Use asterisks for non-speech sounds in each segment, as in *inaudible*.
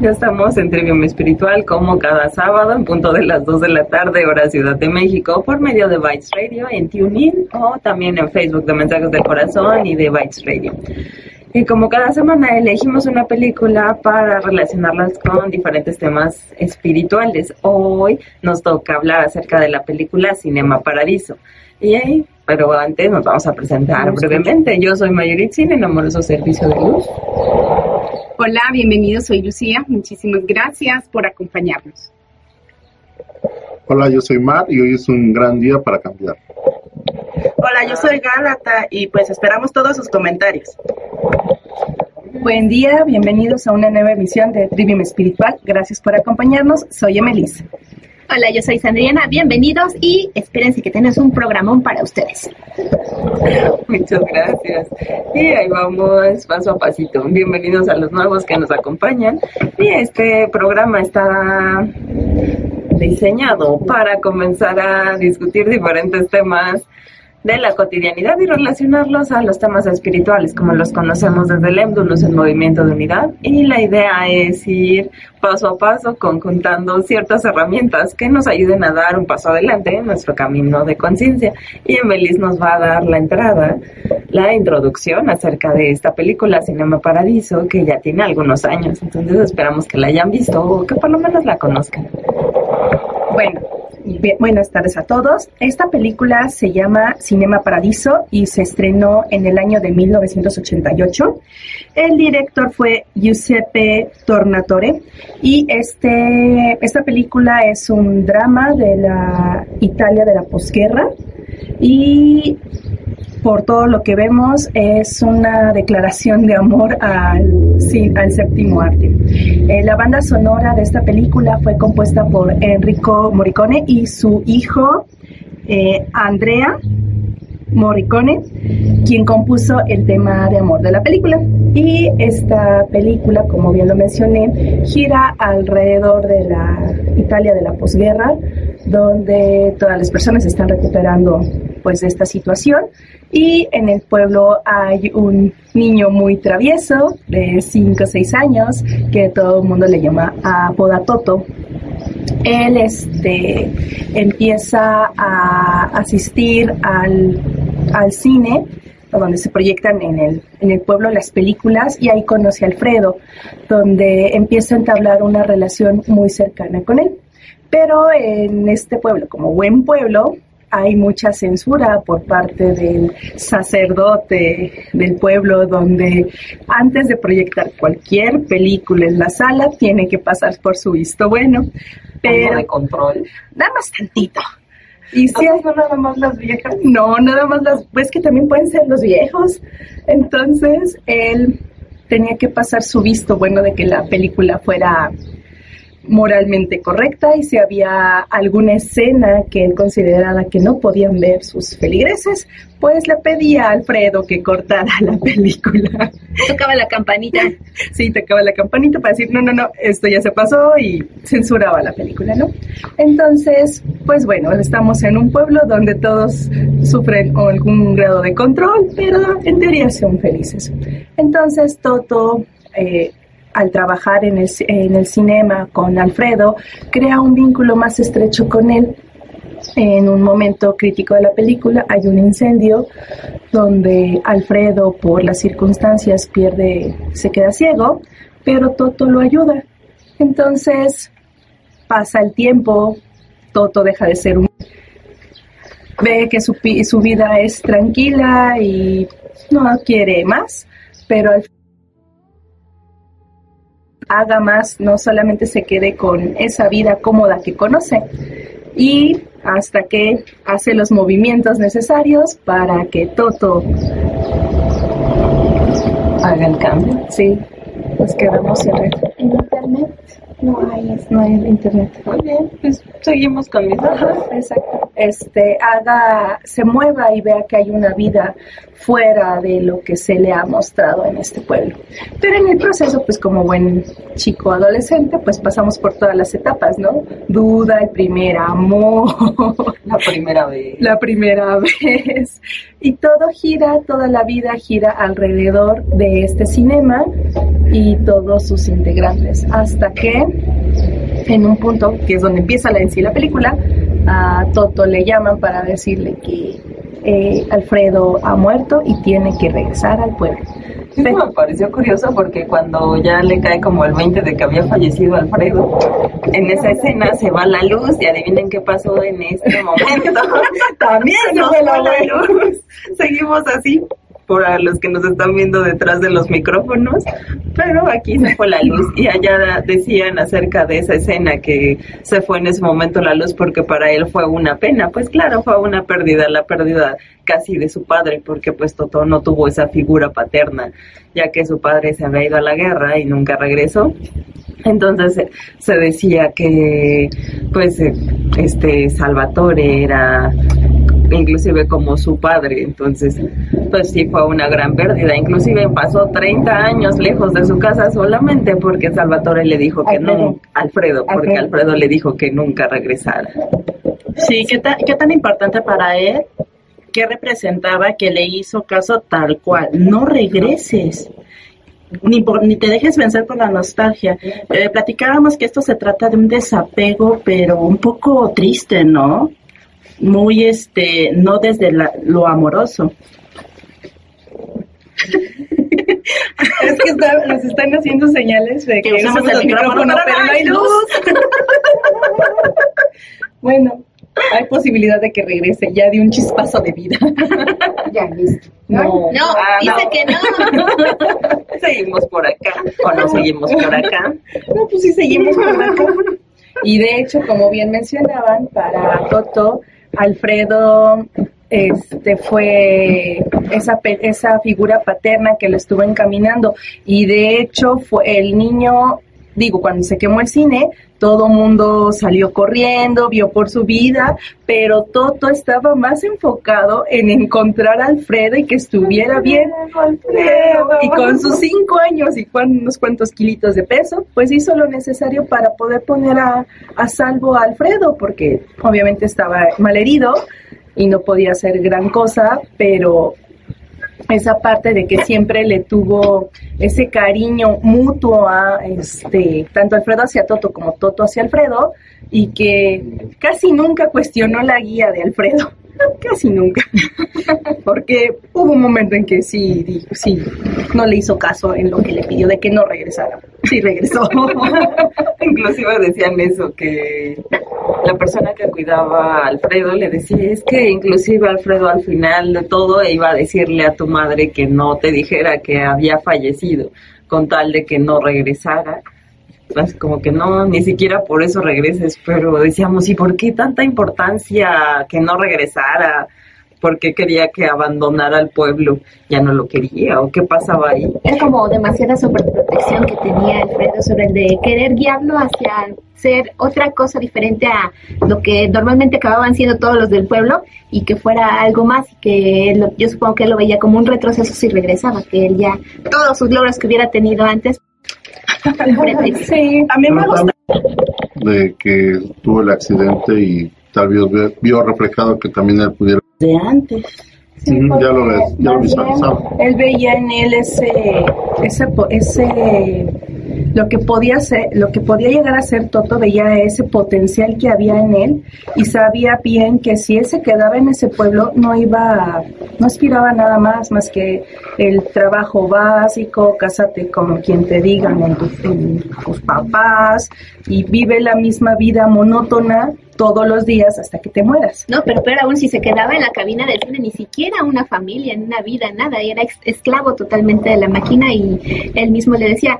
Ya estamos en Trivium Espiritual como cada sábado en punto de las 2 de la tarde, hora Ciudad de México, por medio de Bytes Radio en TuneIn o también en Facebook de Mensajes del Corazón y de Bytes Radio. Y como cada semana elegimos una película para relacionarlas con diferentes temas espirituales. Hoy nos toca hablar acerca de la película Cinema Paradiso. Y ahí, pero antes nos vamos a presentar brevemente. Yo soy Mayoritzin en Amoroso Servicio de Luz. Hola, bienvenidos, soy Lucía. Muchísimas gracias por acompañarnos. Hola, yo soy Mar y hoy es un gran día para cambiar. Hola, yo soy Gálata y pues esperamos todos sus comentarios. Buen día, bienvenidos a una nueva emisión de Trivium Espiritual. Gracias por acompañarnos. Soy Emelis. Hola, yo soy Sandriana. Bienvenidos y espérense que tenemos un programón para ustedes. Muchas gracias. Y ahí vamos paso a pasito. Bienvenidos a los nuevos que nos acompañan. Y este programa está diseñado para comenzar a discutir diferentes temas de la cotidianidad y relacionarlos a los temas espirituales, como los conocemos desde el Emdulus, el movimiento de unidad. Y la idea es ir paso a paso conjuntando ciertas herramientas que nos ayuden a dar un paso adelante en nuestro camino de conciencia. Y Emelis nos va a dar la entrada, la introducción acerca de esta película Cinema Paradiso, que ya tiene algunos años. Entonces esperamos que la hayan visto o que por lo menos la conozcan. Bueno, buenas tardes a todos. Esta película se llama Cinema Paradiso y se estrenó en el año de 1988. El director fue Giuseppe Tornatore y este, esta película es un drama de la Italia de la posguerra y por todo lo que vemos, es una declaración de amor al, al séptimo arte. Eh, la banda sonora de esta película fue compuesta por Enrico Morricone y su hijo eh, Andrea Morricone, quien compuso el tema de amor de la película. Y esta película, como bien lo mencioné, gira alrededor de la Italia de la posguerra, donde todas las personas están recuperando pues de esta situación y en el pueblo hay un niño muy travieso de 5 o 6 años que todo el mundo le llama Apodatoto. Él este, empieza a asistir al, al cine donde se proyectan en el, en el pueblo las películas y ahí conoce a Alfredo, donde empieza a entablar una relación muy cercana con él. Pero en este pueblo, como buen pueblo, hay mucha censura por parte del sacerdote del pueblo, donde antes de proyectar cualquier película en la sala tiene que pasar por su visto bueno. Pero de control. Nada más tantito. Y si no nada más las viejas. No, nada más las. Pues que también pueden ser los viejos. Entonces, él tenía que pasar su visto bueno de que la película fuera moralmente correcta y si había alguna escena que él considerara que no podían ver sus feligreses, pues le pedía a Alfredo que cortara la película. *laughs* Tocaba la campanita. Sí, tocaba la campanita para decir, no, no, no, esto ya se pasó y censuraba la película, ¿no? Entonces, pues bueno, estamos en un pueblo donde todos sufren algún grado de control, pero en teoría son felices. Entonces, Toto... Eh, al trabajar en el, en cinema con Alfredo, crea un vínculo más estrecho con él. En un momento crítico de la película hay un incendio donde Alfredo por las circunstancias pierde, se queda ciego, pero Toto lo ayuda. Entonces pasa el tiempo, Toto deja de ser un... ve que su, su vida es tranquila y no quiere más, pero al haga más, no solamente se quede con esa vida cómoda que conoce. Y hasta que hace los movimientos necesarios para que Toto haga el cambio. Sí. Nos quedamos sin red. En internet no hay, No hay internet. Muy bien, pues seguimos con mis Ajá, exacto. Este, haga, se mueva y vea que hay una vida fuera de lo que se le ha mostrado en este pueblo. Pero en el proceso, pues como buen chico adolescente, pues pasamos por todas las etapas, ¿no? Duda, el primer amor, *laughs* la primera vez. la primera vez. Y todo gira, toda la vida gira alrededor de este cinema y todos sus integrantes. Hasta que en un punto, que es donde empieza la, en sí la película, a Toto le llaman para decirle que eh, Alfredo ha muerto y tiene que regresar al pueblo. Sí, me pareció curioso porque cuando ya le cae como el 20 de que había fallecido Alfredo, en esa escena se va la luz y adivinen qué pasó en este momento. *laughs* *laughs* También se nos fue fue la la luz. Seguimos así por a los que nos están viendo detrás de los micrófonos, pero aquí se fue la luz y allá decían acerca de esa escena que se fue en ese momento la luz porque para él fue una pena, pues claro, fue una pérdida, la pérdida casi de su padre porque pues Toto no tuvo esa figura paterna, ya que su padre se había ido a la guerra y nunca regresó. Entonces eh, se decía que pues eh, este Salvatore era inclusive como su padre, entonces pues sí fue una gran pérdida, inclusive pasó 30 años lejos de su casa solamente porque Salvatore le dijo que Alfredo. no, Alfredo, porque Alfredo. Alfredo le dijo que nunca regresara. Sí, ¿qué, ta- qué tan importante para él? ¿Qué representaba que le hizo caso tal cual? No regreses. Ni, por- ni te dejes vencer por la nostalgia. Eh, platicábamos que esto se trata de un desapego, pero un poco triste, ¿no? Muy, este, no desde la- lo amoroso. *laughs* Es que está- nos están haciendo señales de que, Que usamos el micrófono, pero no hay luz. *laughs* bueno, hay posibilidad de que regrese ya de un chispazo de vida. *laughs* Ya, listo. No, No, Ah, dice no. que no. Seguimos por acá, o no seguimos por acá. No, pues sí seguimos por acá. Y de hecho, como bien mencionaban, para Toto, Alfredo este fue esa esa figura paterna que lo estuvo encaminando. Y de hecho fue el niño digo cuando se quemó el cine todo mundo salió corriendo vio por su vida pero Toto estaba más enfocado en encontrar a Alfredo y que estuviera bien. Y con sus cinco años y cuan- unos cuantos kilitos de peso, pues hizo lo necesario para poder poner a, a salvo a Alfredo, porque obviamente estaba malherido y no podía hacer gran cosa, pero esa parte de que siempre le tuvo ese cariño mutuo a este tanto Alfredo hacia Toto como Toto hacia Alfredo y que casi nunca cuestionó la guía de Alfredo casi nunca. *laughs* Porque hubo un momento en que sí sí no le hizo caso en lo que le pidió de que no regresara. Sí regresó. *laughs* Inclusive decían eso, que la persona que cuidaba a Alfredo le decía, es que inclusive Alfredo al final de todo iba a decirle a tu madre que no te dijera que había fallecido, con tal de que no regresara. Como que no, ni siquiera por eso regreses, pero decíamos, ¿y por qué tanta importancia que no regresara? ¿Por qué quería que abandonara el pueblo? ¿Ya no lo quería? ¿O qué pasaba ahí? Era como demasiada sobreprotección que tenía Alfredo sobre el de querer guiarlo hacia ser otra cosa diferente a lo que normalmente acababan siendo todos los del pueblo y que fuera algo más y que lo- yo supongo que él lo veía como un retroceso si regresaba, que él ya todos sus logros que hubiera tenido antes. Sí A mí me gusta. de que tuvo el accidente y tal vez ve- vio reflejado que también él pudiera. de antes. Sí, ya lo ves, ya lo visualizaba. Él veía en él ese, ese, po- ese, lo que podía ser, lo que podía llegar a ser Toto, veía ese potencial que había en él y sabía bien que si él se quedaba en ese pueblo no iba, no aspiraba nada más más que el trabajo básico, cásate con quien te digan en, tu- en tus papás y vive la misma vida monótona todos los días hasta que te mueras. No, pero peor aún si se quedaba en la cabina del cine, ni siquiera una familia, una vida, nada, era esclavo totalmente de la máquina y él mismo le decía,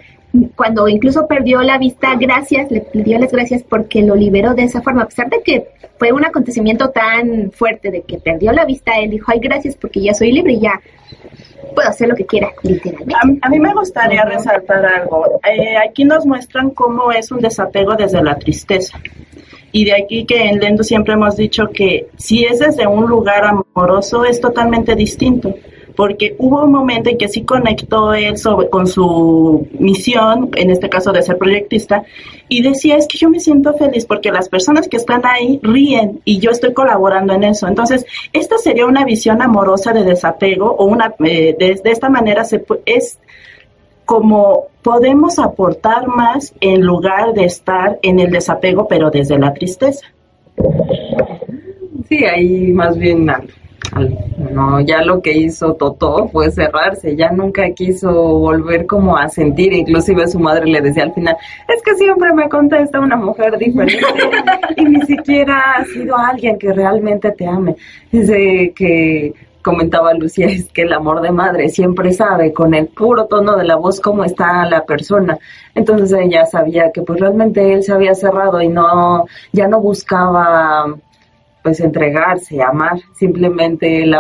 cuando incluso perdió la vista, gracias, le, dio las gracias porque lo liberó de esa forma, a pesar de que fue un acontecimiento tan fuerte de que perdió la vista, él dijo, ay, gracias porque ya soy libre y ya puedo hacer lo que quiera, literalmente. A, mí me gustaría resaltar algo. Eh, aquí nos muestran cómo es un desapego desde la tristeza. Y de aquí que en Lendo siempre hemos dicho que si es desde un lugar amoroso es totalmente distinto porque hubo un momento en que sí conectó él con su misión, en este caso de ser proyectista, y decía, es que yo me siento feliz porque las personas que están ahí ríen y yo estoy colaborando en eso. Entonces, esta sería una visión amorosa de desapego o una, eh, de, esta manera se, es como podemos aportar más en lugar de estar en el desapego, pero desde la tristeza. Sí, ahí más bien no, ya lo que hizo Totó fue cerrarse, ya nunca quiso volver como a sentir, inclusive su madre le decía al final, es que siempre me contesta una mujer diferente *laughs* y ni siquiera ha sido alguien que realmente te ame. Dice que comentaba Lucía, es que el amor de madre siempre sabe con el puro tono de la voz cómo está la persona. Entonces ella sabía que pues realmente él se había cerrado y no, ya no buscaba pues entregarse, amar. Simplemente él,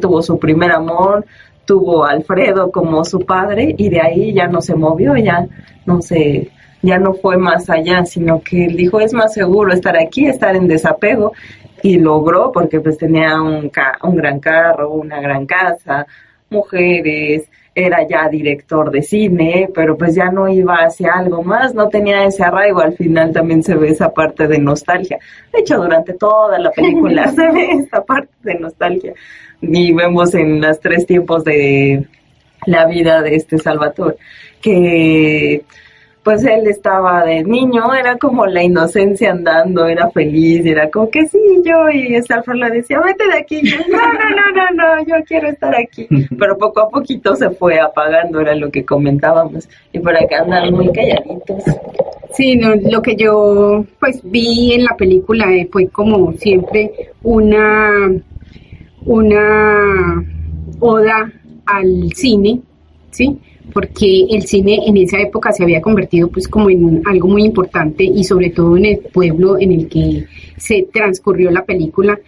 tuvo su primer amor, tuvo Alfredo como su padre y de ahí ya no se movió, ya no se, ya no fue más allá, sino que él dijo es más seguro estar aquí, estar en desapego y logró porque pues tenía un, un gran carro, una gran casa, mujeres, era ya director de cine, pero pues ya no iba hacia algo más, no tenía ese arraigo, al final también se ve esa parte de nostalgia. De hecho, durante toda la película *laughs* se ve esta parte de nostalgia y vemos en los tres tiempos de la vida de este Salvatore que pues él estaba de niño, era como la inocencia andando, era feliz, era como que sí, yo, y Alfred le decía, vete de aquí, no, no, no, no, no, yo quiero estar aquí, *laughs* pero poco a poquito se fue apagando, era lo que comentábamos, y por acá andan muy calladitos. Sí, no, lo que yo pues vi en la película eh, fue como siempre una, una oda al cine, ¿sí? Porque el cine en esa época se había convertido pues como en algo muy importante y sobre todo en el pueblo en el que se transcurrió la película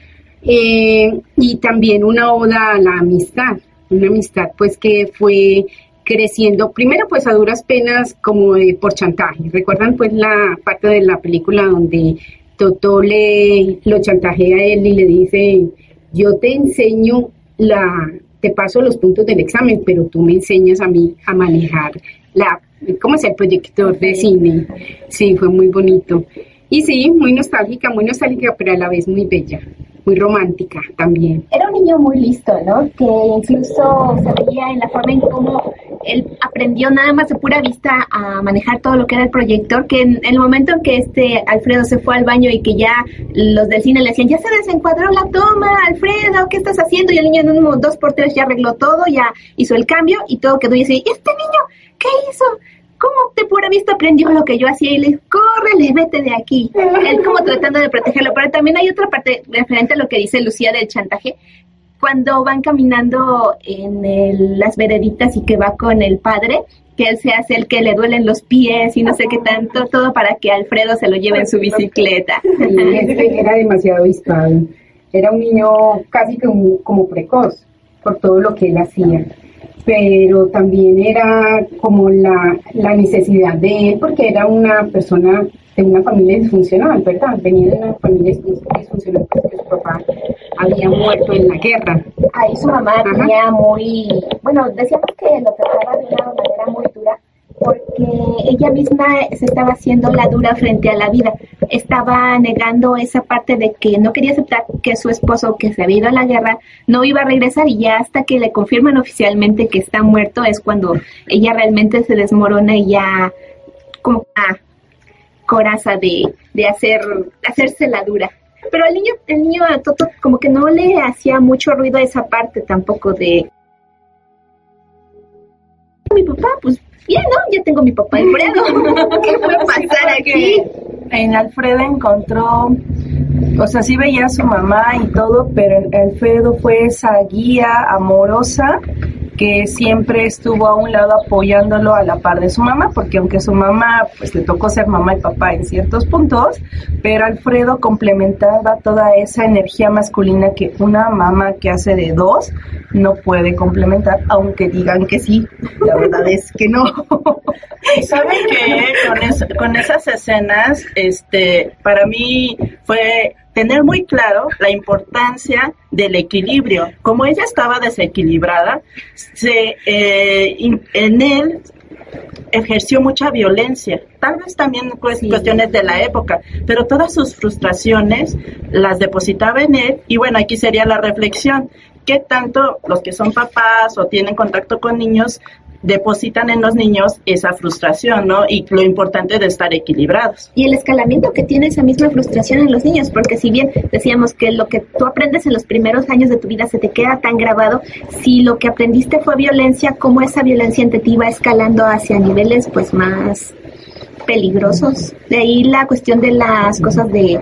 eh, y también una oda a la amistad, una amistad pues que fue creciendo primero pues a duras penas como por chantaje. ¿Recuerdan pues la parte de la película donde Toto le lo chantajea a él y le dice, yo te enseño la, te paso los puntos del examen, pero tú me enseñas a mí a manejar la, ¿cómo es el proyector de cine? Sí, fue muy bonito. Y sí, muy nostálgica, muy nostálgica, pero a la vez muy bella, muy romántica también. Era un niño muy listo, ¿no? Que incluso se veía en la forma en cómo él aprendió nada más de pura vista a manejar todo lo que era el proyector, que en el momento en que este Alfredo se fue al baño y que ya los del cine le decían, ya se desencuadró la toma, Alfredo, ¿qué estás haciendo? Y el niño en un dos por tres ya arregló todo, ya hizo el cambio y todo quedó y dice, ¿este niño qué hizo? ¿Cómo de pura vista aprendió lo que yo hacía? Y le le vete de aquí. Él como tratando de protegerlo. Pero también hay otra parte referente a lo que dice Lucía del chantaje, cuando van caminando en las vereditas y que va con el padre, que él se hace el que le duelen los pies y no sé qué tanto, todo para que Alfredo se lo lleve en su bicicleta. *laughs* era demasiado disparo. Era un niño casi como precoz por todo lo que él hacía pero también era como la, la, necesidad de él, porque era una persona de una familia disfuncional, ¿verdad? Venía de una familia disfuncional porque su papá había muerto en la guerra. Ahí su mamá tenía muy, bueno, decíamos que lo trataba de una manera muy dura porque ella misma se estaba haciendo la dura frente a la vida. Estaba negando esa parte de que no quería aceptar que su esposo, que se había ido a la guerra, no iba a regresar y ya hasta que le confirman oficialmente que está muerto es cuando ella realmente se desmorona y ya como una coraza de, de hacer, hacerse la dura. Pero el niño, el niño a Toto como que no le hacía mucho ruido esa parte tampoco de mi papá, pues bien, ¿no? Ya tengo mi papá Alfredo. *laughs* ¿Qué puede pasar aquí? En Alfredo encontró, o sea, sí veía a su mamá y todo, pero Alfredo fue esa guía amorosa que siempre estuvo a un lado apoyándolo a la par de su mamá, porque aunque su mamá pues le tocó ser mamá y papá en ciertos puntos, pero Alfredo complementaba toda esa energía masculina que una mamá que hace de dos no puede complementar, aunque digan que sí, la verdad es que no. *laughs* ¿Saben que con, esas escenas, este, para mí fue tener muy claro la importancia del equilibrio. Como ella estaba desequilibrada, se, eh, en él ejerció mucha violencia, tal vez también pues, cuestiones de la época, pero todas sus frustraciones las depositaba en él. Y bueno, aquí sería la reflexión, ¿qué tanto los que son papás o tienen contacto con niños depositan en los niños esa frustración, ¿no? Y lo importante de estar equilibrados. Y el escalamiento que tiene esa misma frustración en los niños, porque si bien decíamos que lo que tú aprendes en los primeros años de tu vida se te queda tan grabado, si lo que aprendiste fue violencia, cómo esa violencia entre ti va escalando hacia niveles pues más peligrosos. De ahí la cuestión de las cosas de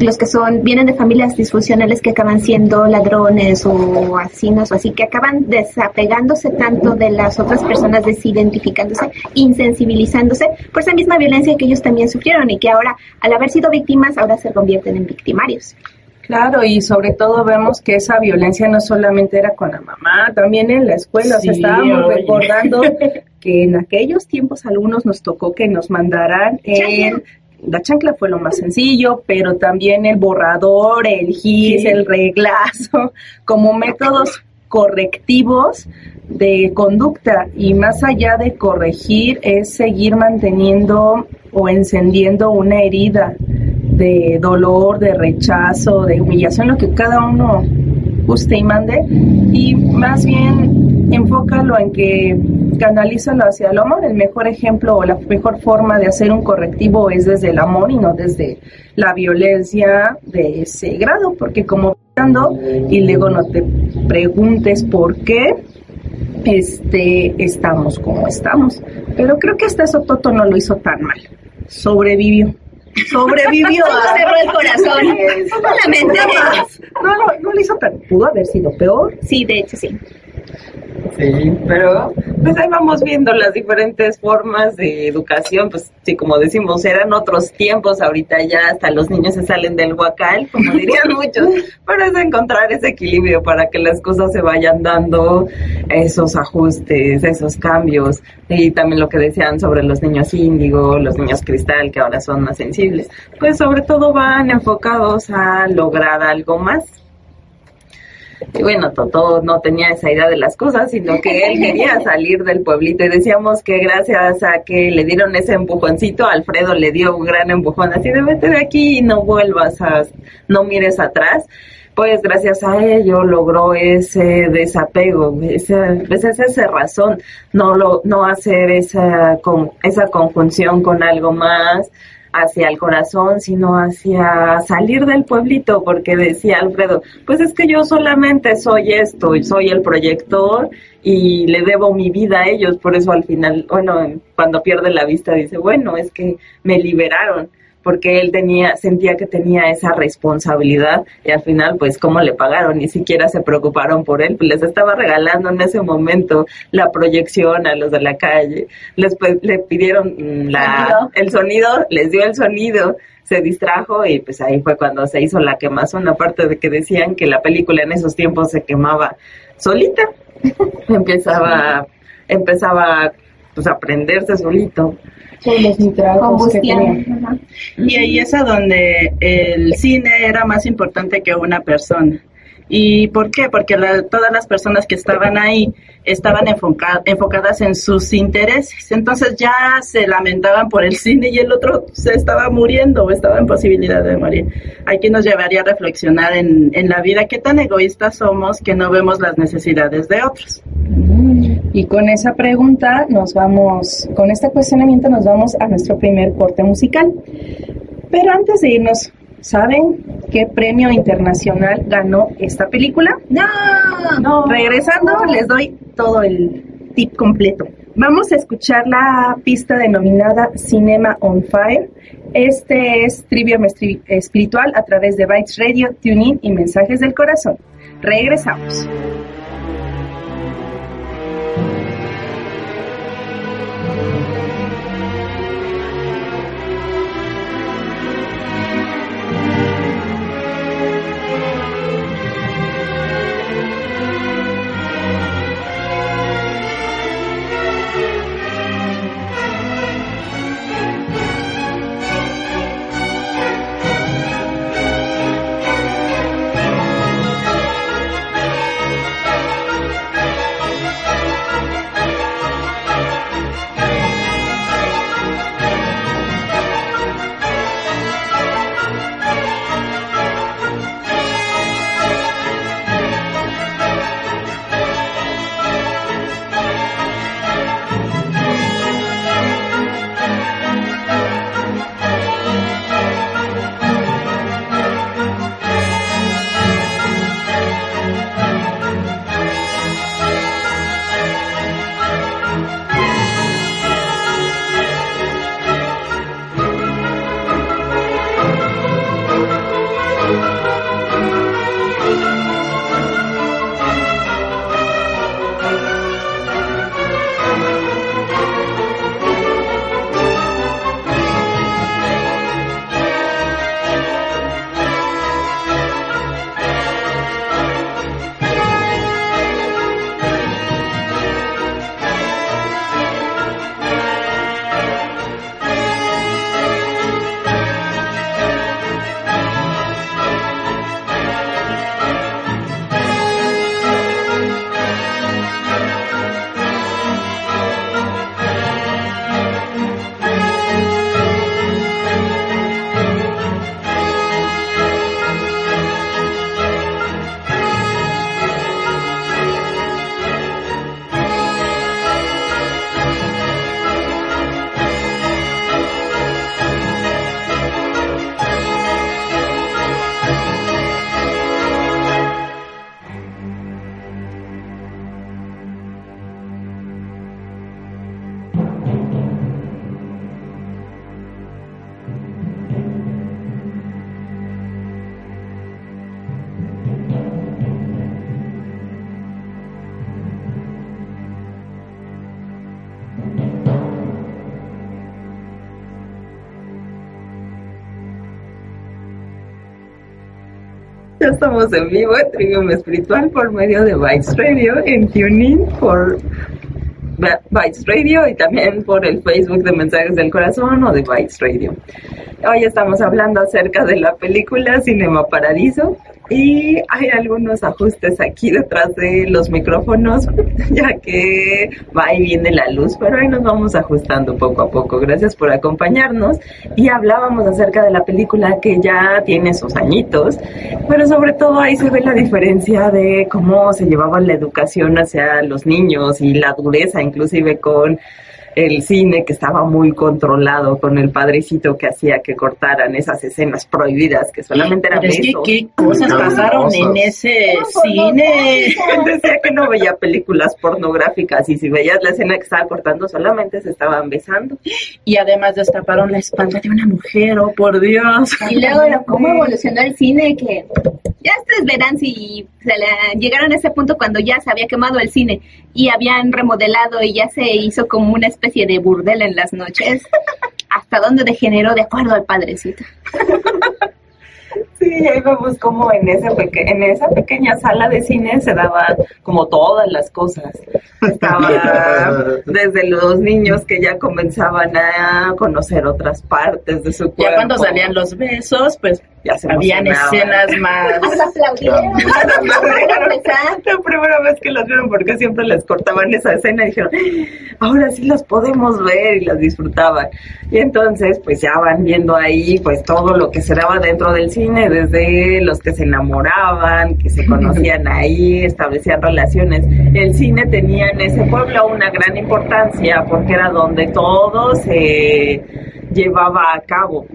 los que son, vienen de familias disfuncionales que acaban siendo ladrones o asinos o así, que acaban desapegándose tanto de las otras personas, desidentificándose, insensibilizándose por esa misma violencia que ellos también sufrieron y que ahora, al haber sido víctimas, ahora se convierten en victimarios. Claro, y sobre todo vemos que esa violencia no solamente era con la mamá, también en la escuela. estábamos recordando *laughs* que en aquellos tiempos algunos nos tocó que nos mandaran el la chancla fue lo más sencillo, pero también el borrador, el gis, el reglazo, como métodos correctivos de conducta. Y más allá de corregir es seguir manteniendo o encendiendo una herida de dolor, de rechazo, de humillación, lo que cada uno guste y mande, y más bien enfócalo en que canalízalo hacia el amor. El mejor ejemplo o la mejor forma de hacer un correctivo es desde el amor y no desde la violencia de ese grado, porque como y luego no te preguntes por qué este estamos como estamos. Pero creo que hasta eso Toto no lo hizo tan mal. Sobrevivió sobrevivió. *laughs* cerró el corazón. Solamente. No, no, no lo hizo tan. Pudo haber sido peor. Sí, de hecho, sí. Sí, pero pues ahí vamos viendo las diferentes formas de educación, pues sí, como decimos, eran otros tiempos, ahorita ya hasta los niños se salen del huacal, como *laughs* dirían muchos, pero es encontrar ese equilibrio para que las cosas se vayan dando esos ajustes, esos cambios, y también lo que decían sobre los niños índigo, los niños cristal, que ahora son más sensibles, pues sobre todo van enfocados a lograr algo más y bueno, Toto no tenía esa idea de las cosas, sino que él quería *laughs* salir del pueblito y decíamos que gracias a que le dieron ese empujoncito, Alfredo le dio un gran empujón, así de vete de aquí y no vuelvas a, no mires atrás pues gracias a ello logró ese desapego, esa, pues esa razón, no lo, no hacer esa, con, esa conjunción con algo más, hacia el corazón, sino hacia salir del pueblito, porque decía Alfredo, pues es que yo solamente soy esto, soy el proyector y le debo mi vida a ellos, por eso al final, bueno, cuando pierde la vista dice, bueno, es que me liberaron porque él tenía, sentía que tenía esa responsabilidad y al final, pues, ¿cómo le pagaron? Ni siquiera se preocuparon por él, pues les estaba regalando en ese momento la proyección a los de la calle, les le pidieron la, el sonido, les dio el sonido, se distrajo y pues ahí fue cuando se hizo la quemazón, aparte de que decían que la película en esos tiempos se quemaba solita, *laughs* empezaba, empezaba pues a prenderse solito y ahí es a donde el cine era más importante que una persona. ¿Y por qué? Porque todas las personas que estaban ahí estaban enfocadas en sus intereses. Entonces ya se lamentaban por el cine y el otro se estaba muriendo o estaba en posibilidad de morir. Aquí nos llevaría a reflexionar en, en la vida qué tan egoístas somos que no vemos las necesidades de otros. Y con esa pregunta nos vamos, con este cuestionamiento nos vamos a nuestro primer corte musical. Pero antes de irnos, ¿saben qué premio internacional ganó esta película? No, no. Regresando, les doy todo el tip completo. Vamos a escuchar la pista denominada Cinema on Fire. Este es Trivium Espiritual a través de Bytes Radio, TuneIn y Mensajes del Corazón. Regresamos. En vivo en Trivium Espiritual por medio de Vice Radio, en TuneIn por Bytes Radio y también por el Facebook de Mensajes del Corazón o de Bytes Radio. Hoy estamos hablando acerca de la película Cinema Paradiso y hay algunos ajustes aquí detrás de los micrófonos *laughs* ya que va y viene la luz, pero ahí nos vamos ajustando poco a poco. Gracias por acompañarnos y hablábamos acerca de la película que ya tiene sus añitos, pero sobre todo ahí se ve la diferencia de cómo se llevaba la educación hacia los niños y la dureza inclusive con el cine que estaba muy controlado con el padrecito que hacía que cortaran esas escenas prohibidas que solamente eran Pero es que qué cosas pasaron en ese cine. Decía que no veía películas pornográficas y si veías la escena que estaba cortando solamente se estaban besando. Y además destaparon la espalda de una mujer, oh por Dios. Y luego cómo evolucionó el cine que ya ustedes verán si se la- llegaron a ese punto cuando ya se había quemado el cine y habían remodelado y ya se hizo como una especie de burdel en las noches. *laughs* Hasta dónde degeneró de acuerdo al padrecito. *laughs* Sí, y ahí vemos como en, ese peque- en esa pequeña sala de cine se daban como todas las cosas. Estaba *laughs* desde los niños que ya comenzaban a conocer otras partes de su cuerpo. Ya cuando salían los besos, pues Ya se habían escenas *laughs* más. Hasta aplaudieron. La primera vez que las vieron porque siempre les cortaban esa escena y dijeron, ahora sí las podemos ver y las disfrutaban. Y entonces pues ya van viendo ahí pues todo lo que se daba dentro del cine, desde los que se enamoraban, que se conocían *laughs* ahí, establecían relaciones. El cine tenía en ese pueblo una gran importancia porque era donde todo se llevaba a cabo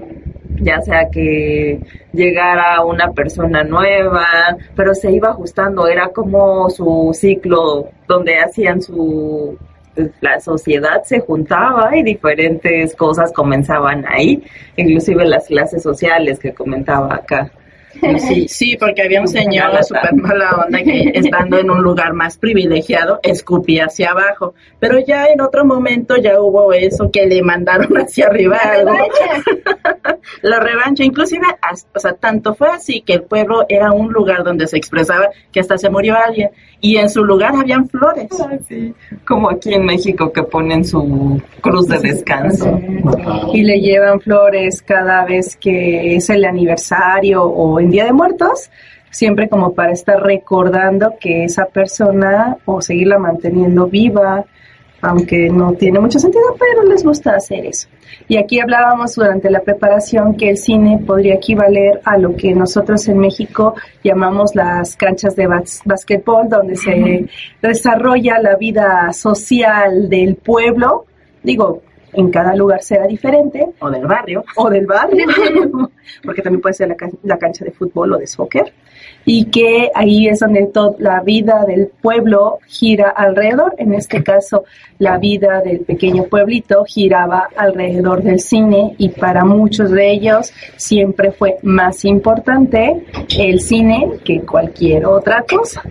ya sea que llegara una persona nueva, pero se iba ajustando, era como su ciclo donde hacían su la sociedad se juntaba y diferentes cosas comenzaban ahí, inclusive las clases sociales que comentaba acá. *laughs* Sí, sí, porque había un señor súper mala onda que *laughs* estando en un lugar más privilegiado escupía hacia abajo, pero ya en otro momento ya hubo eso que le mandaron *laughs* hacia arriba algo. La revancha, inclusive, o sea, tanto fue así que el pueblo era un lugar donde se expresaba que hasta se murió alguien y en su lugar habían flores. Como aquí en México que ponen su cruz de descanso. Y le llevan flores cada vez que es el aniversario o en Día de Muertos, siempre como para estar recordando que esa persona o seguirla manteniendo viva, aunque no tiene mucho sentido, pero les gusta hacer eso. Y aquí hablábamos durante la preparación que el cine podría equivaler a lo que nosotros en México llamamos las canchas de bas- básquetbol, donde se desarrolla la vida social del pueblo. Digo, en cada lugar será diferente, O del barrio. o del barrio, *laughs* porque también puede ser la, can- la cancha de fútbol o de soccer, y que ahí es donde toda la vida del pueblo gira alrededor. En este caso, la vida del pequeño pueblito giraba alrededor del cine y para muchos de ellos siempre fue más importante el cine que cualquier otra cosa.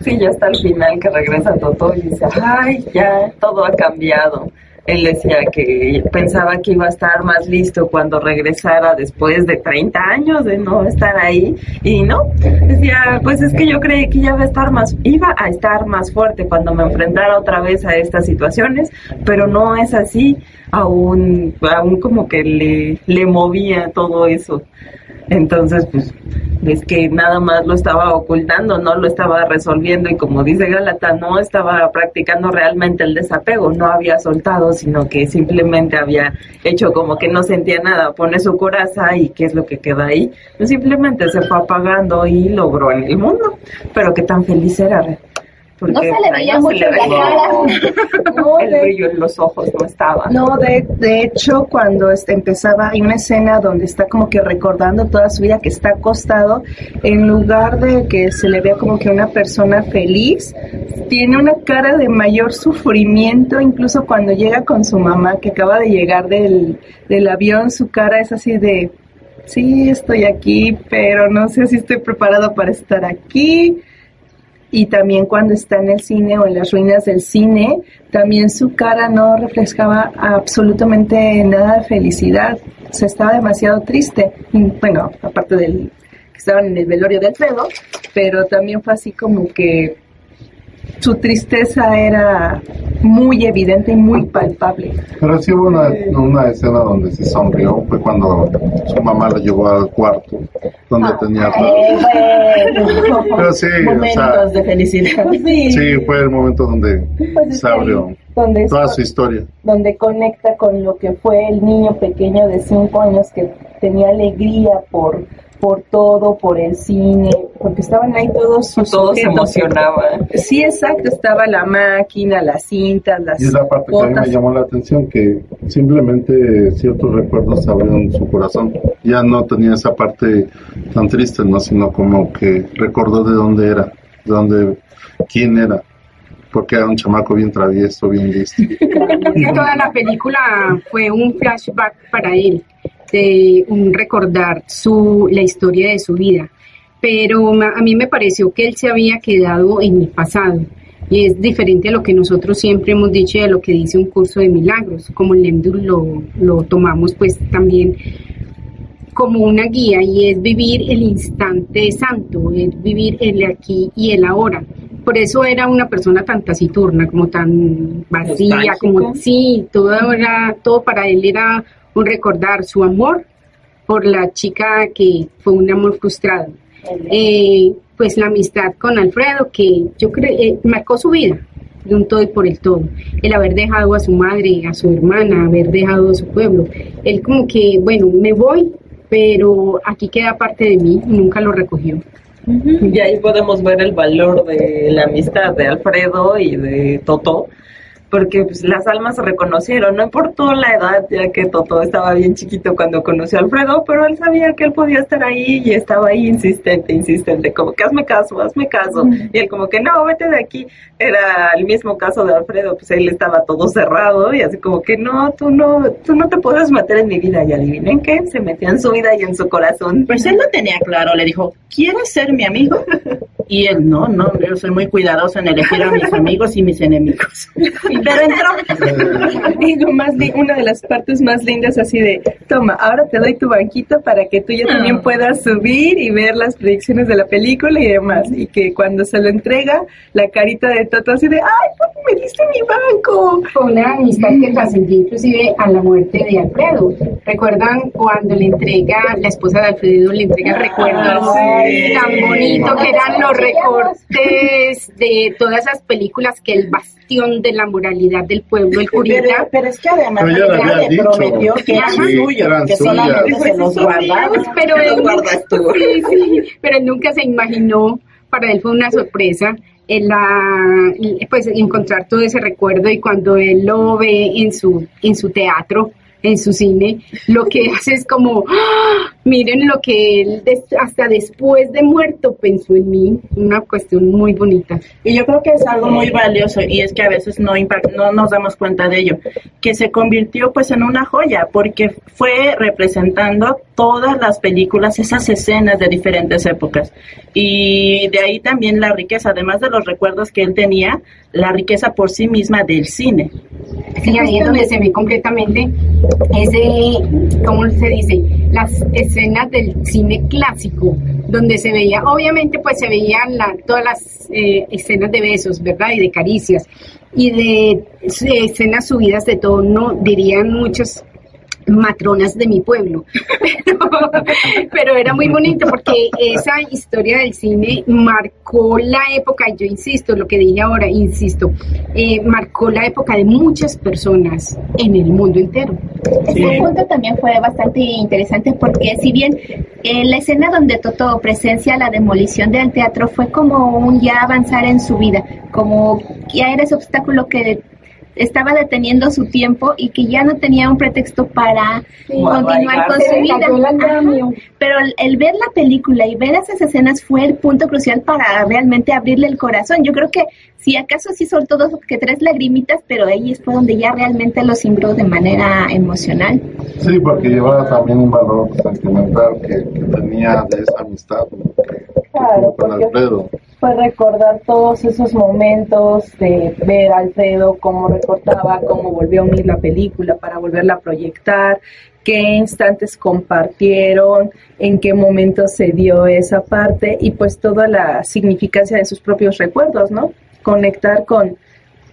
Sí, ya hasta el final que regresa Toto y dice, ay, ya todo ha cambiado. Él decía que pensaba que iba a estar más listo cuando regresara después de 30 años de no estar ahí y no, decía, pues es que yo creí que ya iba a estar más, iba a estar más fuerte cuando me enfrentara otra vez a estas situaciones, pero no es así, aún, aún como que le, le movía todo eso. Entonces, pues, es que nada más lo estaba ocultando, no lo estaba resolviendo y como dice Galata, no estaba practicando realmente el desapego, no había soltado, sino que simplemente había hecho como que no sentía nada, pone su coraza y qué es lo que queda ahí, simplemente se fue apagando y logró en el mundo, pero qué tan feliz era. Porque No se le veía no mucho le la cara. *laughs* No, el de- brillo en los ojos no estaba. No, de, de hecho, cuando este, empezaba, hay una escena donde está como que recordando toda su vida que está acostado, en lugar de que se le vea como que una persona feliz, tiene una cara de mayor sufrimiento, incluso cuando llega con su mamá, que acaba de llegar del, del avión, su cara es así de, sí, estoy aquí, pero no sé si estoy preparado para estar aquí y también cuando está en el cine o en las ruinas del cine, también su cara no reflejaba absolutamente nada de felicidad. O sea, estaba demasiado triste. Bueno, aparte del que estaban en el velorio de Alfredo, pero también fue así como que su tristeza era muy evidente y muy palpable. Pero sí hubo una, una escena donde se sonrió, fue cuando su mamá la llevó al cuarto, donde Ah, tenía... Eh, bueno, Pero sí, o momentos sea, de felicidad. Sí. sí, fue el momento donde Pues es se ahí abrió donde toda su historia. donde conecta con lo que fue el niño pequeño de cinco años que tenía alegría por por todo, por el cine, porque estaban ahí todos sus Todos se emocionaban. Sí, exacto, estaba la máquina, las cintas, las Y es la parte que a mí me llamó la atención, que simplemente ciertos recuerdos abrieron su corazón. Ya no tenía esa parte tan triste, ¿no? Sino como que recordó de dónde era, de dónde, quién era. Porque era un chamaco bien travieso, bien listo. *laughs* que toda la película fue un flashback para él, de un recordar su, la historia de su vida. Pero a mí me pareció que él se había quedado en el pasado. Y es diferente a lo que nosotros siempre hemos dicho y a lo que dice un curso de milagros. Como el Lemdur lo, lo tomamos pues también como una guía y es vivir el instante santo, es vivir el aquí y el ahora. Por eso era una persona tan taciturna, como tan vacía, Nostálgico. como sí, todo era, todo para él era un recordar su amor por la chica que fue un amor frustrado. Eh, pues la amistad con Alfredo, que yo creo eh, marcó su vida de un todo y por el todo. El haber dejado a su madre, a su hermana, haber dejado a su pueblo. Él como que, bueno, me voy, pero aquí queda parte de mí, nunca lo recogió. Y ahí podemos ver el valor de la amistad de Alfredo y de Toto, porque pues, las almas se reconocieron, no importó la edad, ya que Toto estaba bien chiquito cuando conoció a Alfredo, pero él sabía que él podía estar ahí y estaba ahí insistente, insistente, como que hazme caso, hazme caso. Y él como que no, vete de aquí. Era el mismo caso de Alfredo, pues él estaba todo cerrado y así como que no, tú no, tú no te puedes meter en mi vida. Y adivinen qué, se metió en su vida y en su corazón. Pues él lo tenía claro, le dijo, ¿quieres ser mi amigo? Y él, no, no, yo soy muy cuidadoso en elegir a mis *laughs* amigos y mis enemigos. *laughs* Pero entró. *laughs* Y lo más li- una de las partes más lindas así de, toma, ahora te doy tu banquito para que tú ya también puedas subir y ver las predicciones de la película y demás. Y que cuando se lo entrega, la carita de Toto así de, ay, papi, me diste mi banco. Fue una amistad que trascendió inclusive a la muerte de Alfredo. ¿Recuerdan cuando le entrega, la esposa de Alfredo le entrega recuerdos sí. tan bonito que eran los recortes de todas esas películas que el bastión de la moralidad del pueblo, el Pero, curita, pero es que además Pero ella le dicho. prometió que eran Sí, eran que solamente se los guardaba. pero Te los guardas tú. sí, sí, pero él nunca se imaginó, para él fue una sorpresa, el, la, pues encontrar todo ese recuerdo y cuando él lo ve en su, en su teatro, en su cine, lo que hace es como, ¡ah! Miren lo que él des- hasta después de muerto pensó en mí, una cuestión muy bonita. Y yo creo que es algo muy valioso y es que a veces no, no nos damos cuenta de ello, que se convirtió pues en una joya porque fue representando todas las películas, esas escenas de diferentes épocas. Y de ahí también la riqueza, además de los recuerdos que él tenía, la riqueza por sí misma del cine. Sí, ahí es donde se ve completamente ese, ¿cómo se dice? Las escenas del cine clásico, donde se veía, obviamente pues se veían la- todas las eh, escenas de besos, ¿verdad? Y de caricias, y de eh, escenas subidas de tono, dirían muchos matronas de mi pueblo. *laughs* Pero, pero era muy bonito porque esa historia del cine marcó la época, y yo insisto, lo que dije ahora, insisto, eh, marcó la época de muchas personas en el mundo entero. Ese punto también fue bastante interesante porque si bien eh, la escena donde Toto presencia la demolición del teatro fue como un ya avanzar en su vida, como ya era ese obstáculo que estaba deteniendo su tiempo y que ya no tenía un pretexto para continuar con su vida. Pero el, el ver la película y ver esas escenas fue el punto crucial para realmente abrirle el corazón. Yo creo que si acaso sí soltó dos que tres lagrimitas, pero ahí fue donde ya realmente lo cimbró de manera emocional. Sí, porque llevaba también un valor sentimental que, que tenía de esa amistad que Claro, con Alfredo. Fue recordar todos esos momentos de ver a Alfredo cómo recortaba, cómo volvió a unir la película para volverla a proyectar, qué instantes compartieron, en qué momento se dio esa parte y pues toda la significancia de sus propios recuerdos, ¿no? Conectar con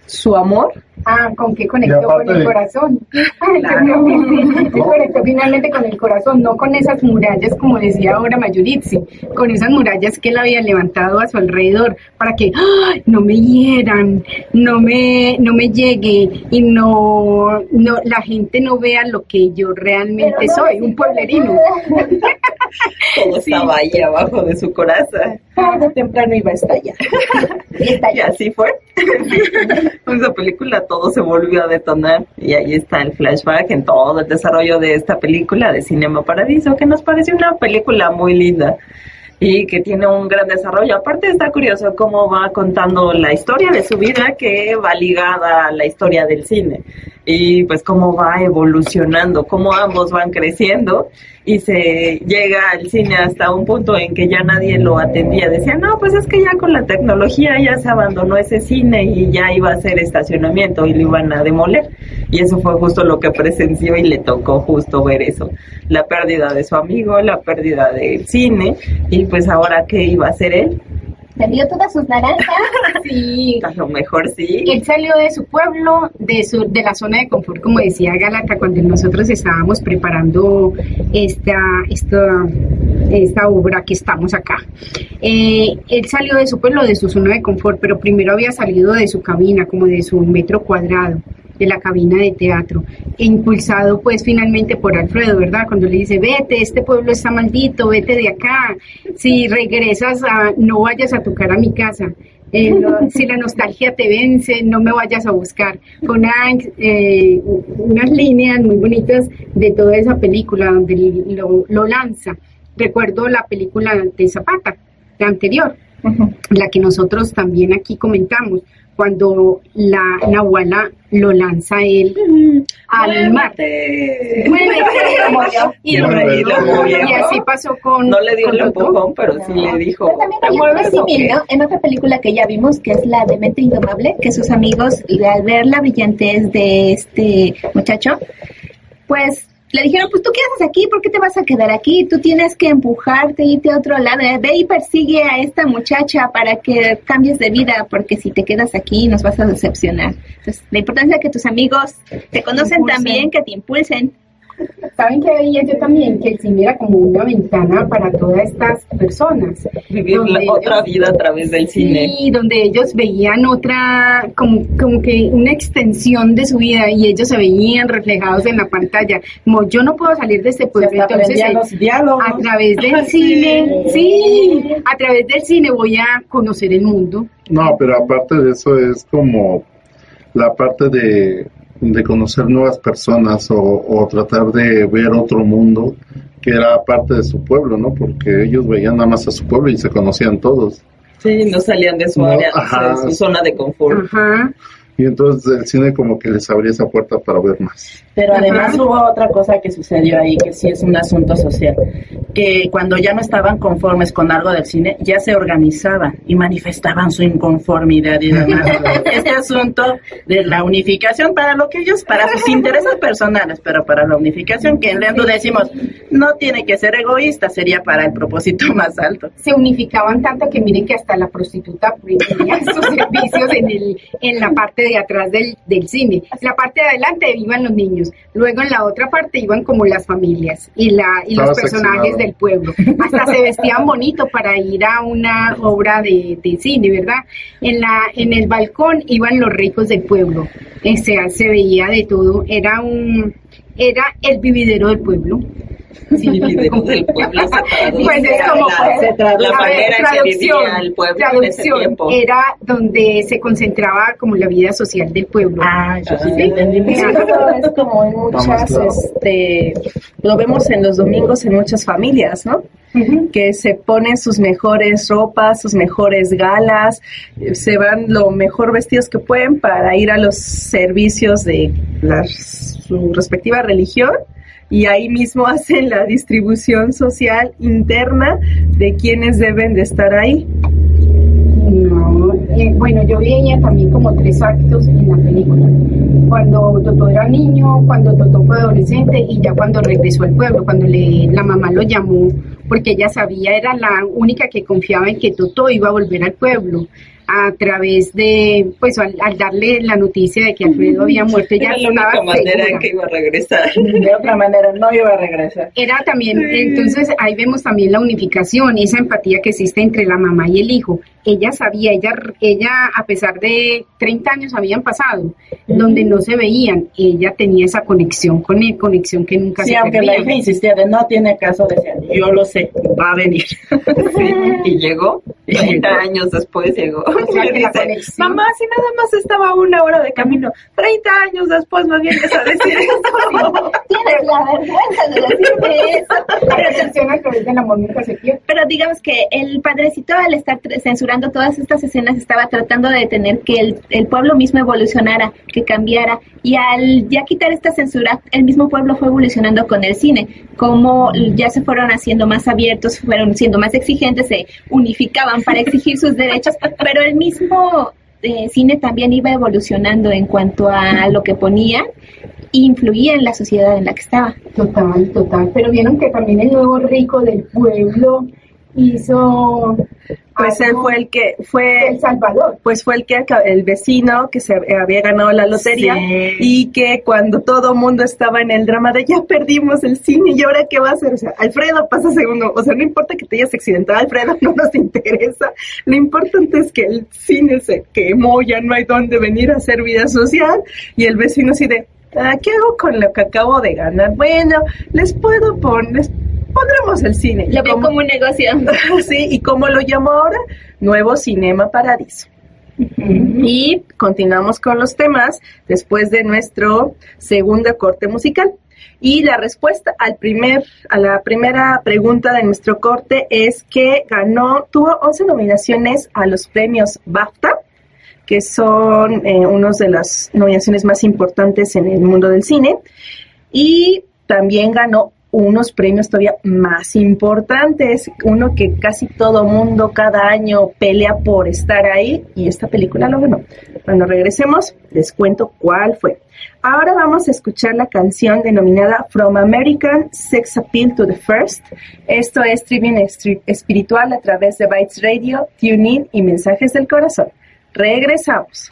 su amor. Ah, ¿con qué conectó? Con el aparte- corazón. *laughs* Sí, conectó *laughs* finalmente con el corazón, no con esas murallas, como decía ahora Mayuritsi, con esas murallas que él había levantado a su alrededor para que ¡ay! no me hieran, no me, no me llegue y no, no, la gente no vea lo que yo realmente soy, un pueblerino. Todo *laughs* estaba ahí abajo de su coraza. Tarde temprano iba a estallar. Y así fue. Con esa película todo se volvió a detonar y ahí está el flashback en todo el desarrollo de esta película de Cinema Paradiso, que nos pareció una película muy linda y que tiene un gran desarrollo. Aparte está curioso cómo va contando la historia de su vida que va ligada a la historia del cine y pues cómo va evolucionando, cómo ambos van creciendo y se llega al cine hasta un punto en que ya nadie lo atendía. Decía, no, pues es que ya con la tecnología ya se abandonó ese cine y ya iba a ser estacionamiento y lo iban a demoler. Y eso fue justo lo que presenció y le tocó justo ver eso. La pérdida de su amigo, la pérdida del cine y pues ahora qué iba a hacer él. Perdió todas sus naranjas. *laughs* Sí, A lo mejor sí. Él salió de su pueblo, de su, de la zona de confort, como decía Galata, cuando nosotros estábamos preparando esta, esta, esta obra que estamos acá. Eh, él salió de su pueblo, de su zona de confort, pero primero había salido de su cabina, como de su metro cuadrado de la cabina de teatro, impulsado pues finalmente por Alfredo, ¿verdad? Cuando le dice, vete, este pueblo está maldito, vete de acá, si regresas, a, no vayas a tocar a mi casa, eh, no- si la nostalgia te vence, no me vayas a buscar. Con una, eh, unas líneas muy bonitas de toda esa película donde lo, lo lanza. Recuerdo la película de Zapata, la anterior, la que nosotros también aquí comentamos, cuando la Nahuala lo lanza él al mar. Y, así pasó con. No le dio el empujón, pero sí le dijo. Pero también ¿te hay un mueves o qué?". símil, ¿no? En otra película que ya vimos, que es la de Mente Indomable, que sus amigos, al ver la brillantez de este muchacho, pues le dijeron, pues tú qué haces aquí, ¿por qué te vas a quedar aquí? Tú tienes que empujarte, irte a otro lado, Eh, ve y persigue a esta muchacha para que cambies de vida, porque si te quedas aquí nos vas a decepcionar. Entonces, la importancia de que tus amigos te conocen también, que te impulsen. ¿Saben qué veía yo también? Que el cine era como una ventana para todas estas personas. Vivir Donde la- otra ellos- vida a través del cine. Sí, donde ellos veían otra, como, como que una extensión de su vida y ellos se veían reflejados en la pantalla. Como yo no puedo salir de este pueblo, entonces eh, los diálogos. a través del *laughs* cine, sí, a través del cine voy a conocer el mundo. No, pero aparte de eso es como la parte de, de conocer nuevas personas o, o tratar de ver otro mundo que era parte de su pueblo, ¿no? Porque ellos veían nada más a su pueblo y se conocían todos. Sí, no salían de su No, área, ajá. de su zona de confort. Ajá. Y entonces el cine como que les abría esa puerta para ver más. Pero además hubo otra cosa que sucedió ahí, que sí es un asunto social, que cuando ya no estaban conformes con algo del cine, ya se organizaban y manifestaban su inconformidad y demás. *laughs* Este asunto de la unificación para lo que ellos, para sus intereses personales, pero para la unificación, que en Leandro decimos, no tiene que ser egoísta, sería para el propósito *laughs* más alto. se unificaban tanto que miren que hasta la prostituta tenía sus servicios en, el, en la parte de atrás del, del cine. En la parte de adelante iban los niños, luego en la otra parte iban como las familias y, la, y los personajes seccionado. del pueblo. Hasta se vestían bonito para ir a una obra de, de cine, ¿verdad? En, la, en el balcón iban los ricos del pueblo, o sea, se veía de todo, era un... Era el vividero del pueblo. Sí, video del pueblo se Pues es como la, pues, la manera que traducción, vivía el pueblo en ese traducción, era donde se concentraba como la vida social del pueblo. Ah, yo sí Ah. te entendí. Sí, eso es como en muchas, este, lo vemos en los domingos en muchas familias, ¿no? Que se ponen sus mejores ropas, sus mejores galas, se van lo mejor vestidos que pueden para ir a los servicios de la- su respectiva religión y ahí mismo *laughs* hacen la distribución social interna de quienes deben de estar ahí. No, eh, bueno, yo veía también como tres actos en la película. Cuando Toto era niño, cuando Toto fue adolescente y ya cuando regresó al pueblo, cuando le, la mamá lo llamó, porque ella sabía, era la única que confiaba en que Toto iba a volver al pueblo a través de, pues al, darle la noticia de que Alfredo había muerto, ella Era la única manera que iba a regresar. De otra manera no iba a regresar. Era también, entonces ahí vemos también la unificación y esa empatía que existe entre la mamá y el hijo. Ella sabía, ella, ella a pesar de 30 años habían pasado, donde no se veían, ella tenía esa conexión con él, conexión que nunca sí, se aunque la hija insistía de no tiene caso, decía, yo lo sé, va a venir. y llegó, 30 años después llegó. O sea, Y dice, mamá, si nada más estaba una hora de camino, 30 años después me vienes a decir eso. *laughs* Tienes la vergüenza de decirme eso. Nunca se pierde. Pero digamos que el padrecito al estar tr- todas estas escenas estaba tratando de detener que el, el pueblo mismo evolucionara, que cambiara. Y al ya quitar esta censura, el mismo pueblo fue evolucionando con el cine. Como ya se fueron haciendo más abiertos, fueron siendo más exigentes, se unificaban para exigir sus derechos. *laughs* Pero el mismo eh, cine también iba evolucionando en cuanto a lo que ponía influía en la sociedad en la que estaba. Total, total. Pero vieron que también el nuevo rico del pueblo hizo. Pues él fue el que fue El Salvador. pues fue el que el vecino que se había ganado la lotería Sí. y que cuando todo mundo estaba en el drama de ya perdimos el cine y ahora qué va a hacer, o sea, Alfredo pasa segundo, o sea, no importa que te hayas accidentado, Alfredo *laughs* no nos interesa, lo importante es que el cine se quemó, ya no hay dónde venir a hacer vida social y el vecino así de, "Ah, ¿qué hago con lo que acabo de ganar? Bueno, les puedo poner, pondremos el cine. Lo veo como un negocio. *laughs* sí, ¿y cómo lo llamo ahora? Nuevo Cinema Paradiso. Y continuamos con los temas después de nuestro segundo corte musical. Y la respuesta al primer, a la primera pregunta de nuestro corte es que ganó, tuvo 11 nominaciones a los premios BAFTA, que son eh, unos de las nominaciones más importantes en el mundo del cine. Y también ganó unos premios todavía más importantes, uno que casi todo mundo cada año pelea por estar ahí y esta película lo ganó. Cuando regresemos les cuento cuál fue. Ahora vamos a escuchar la canción denominada From American Sex Appeal to the First. Esto es Tribune Espiritual a través de Bytes Radio, TuneIn y Mensajes del Corazón. Regresamos.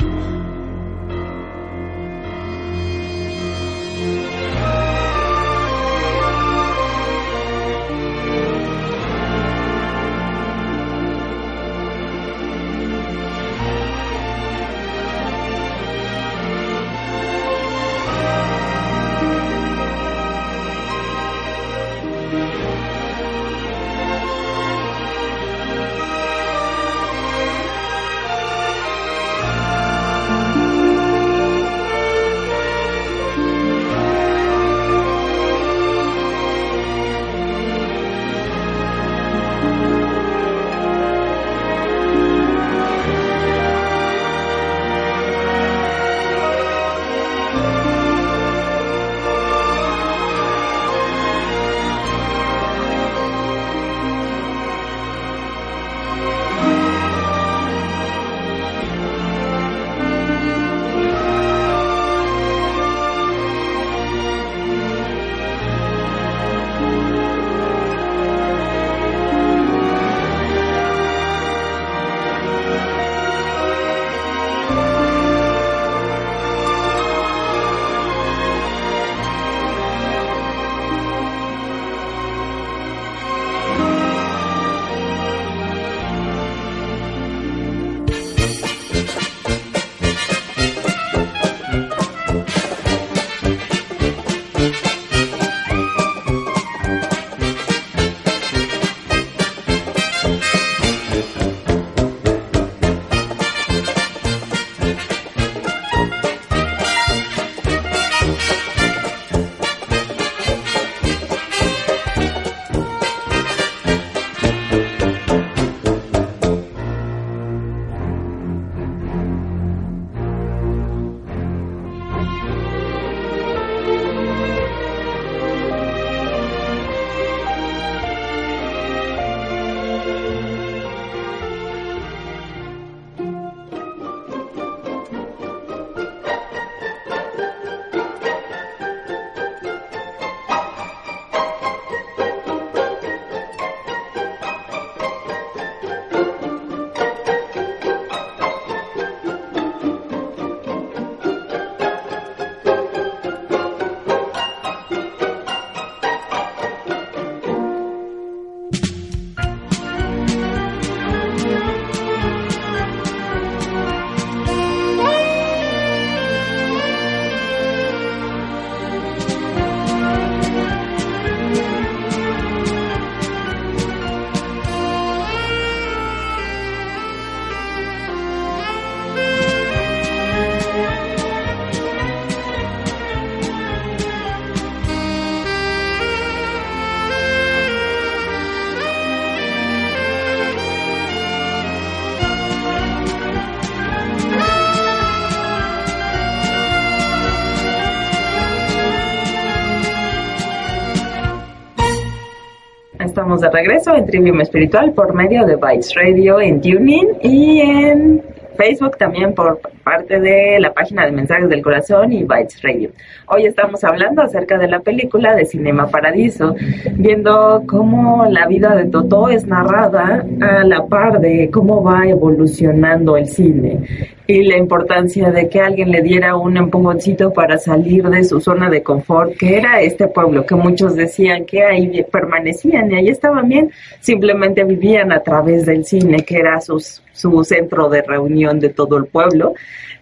De regreso en Trivium Espiritual por medio de Bytes Radio en TuneIn y en Facebook también por parte de la página de Mensajes del Corazón y Bytes Radio. Hoy estamos hablando acerca de la película de Cinema Paradiso, viendo cómo la vida de Totó es narrada a la par de cómo va evolucionando el cine y la importancia de que alguien le diera un empujoncito para salir de su zona de confort, que era este pueblo, que muchos decían que ahí permanecían y ahí estaban bien, simplemente vivían a través del cine, que era sus, su centro de reunión de todo el pueblo.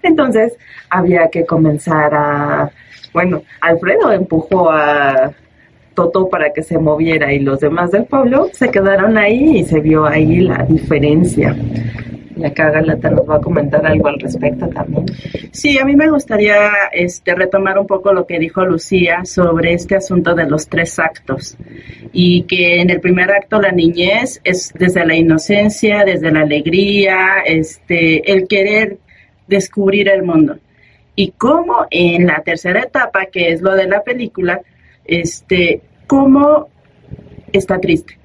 Entonces había que comenzar a, bueno, Alfredo empujó a Toto para que se moviera y los demás del pueblo se quedaron ahí y se vio ahí la diferencia. Y acá Galata nos va a comentar algo al respecto también. Sí, a mí me gustaría este, retomar un poco lo que dijo Lucía sobre este asunto de los tres actos. Y que en el primer acto la niñez es desde la inocencia, desde la alegría, este, el querer descubrir el mundo. Y cómo en la tercera etapa, que es lo de la película, este, cómo está triste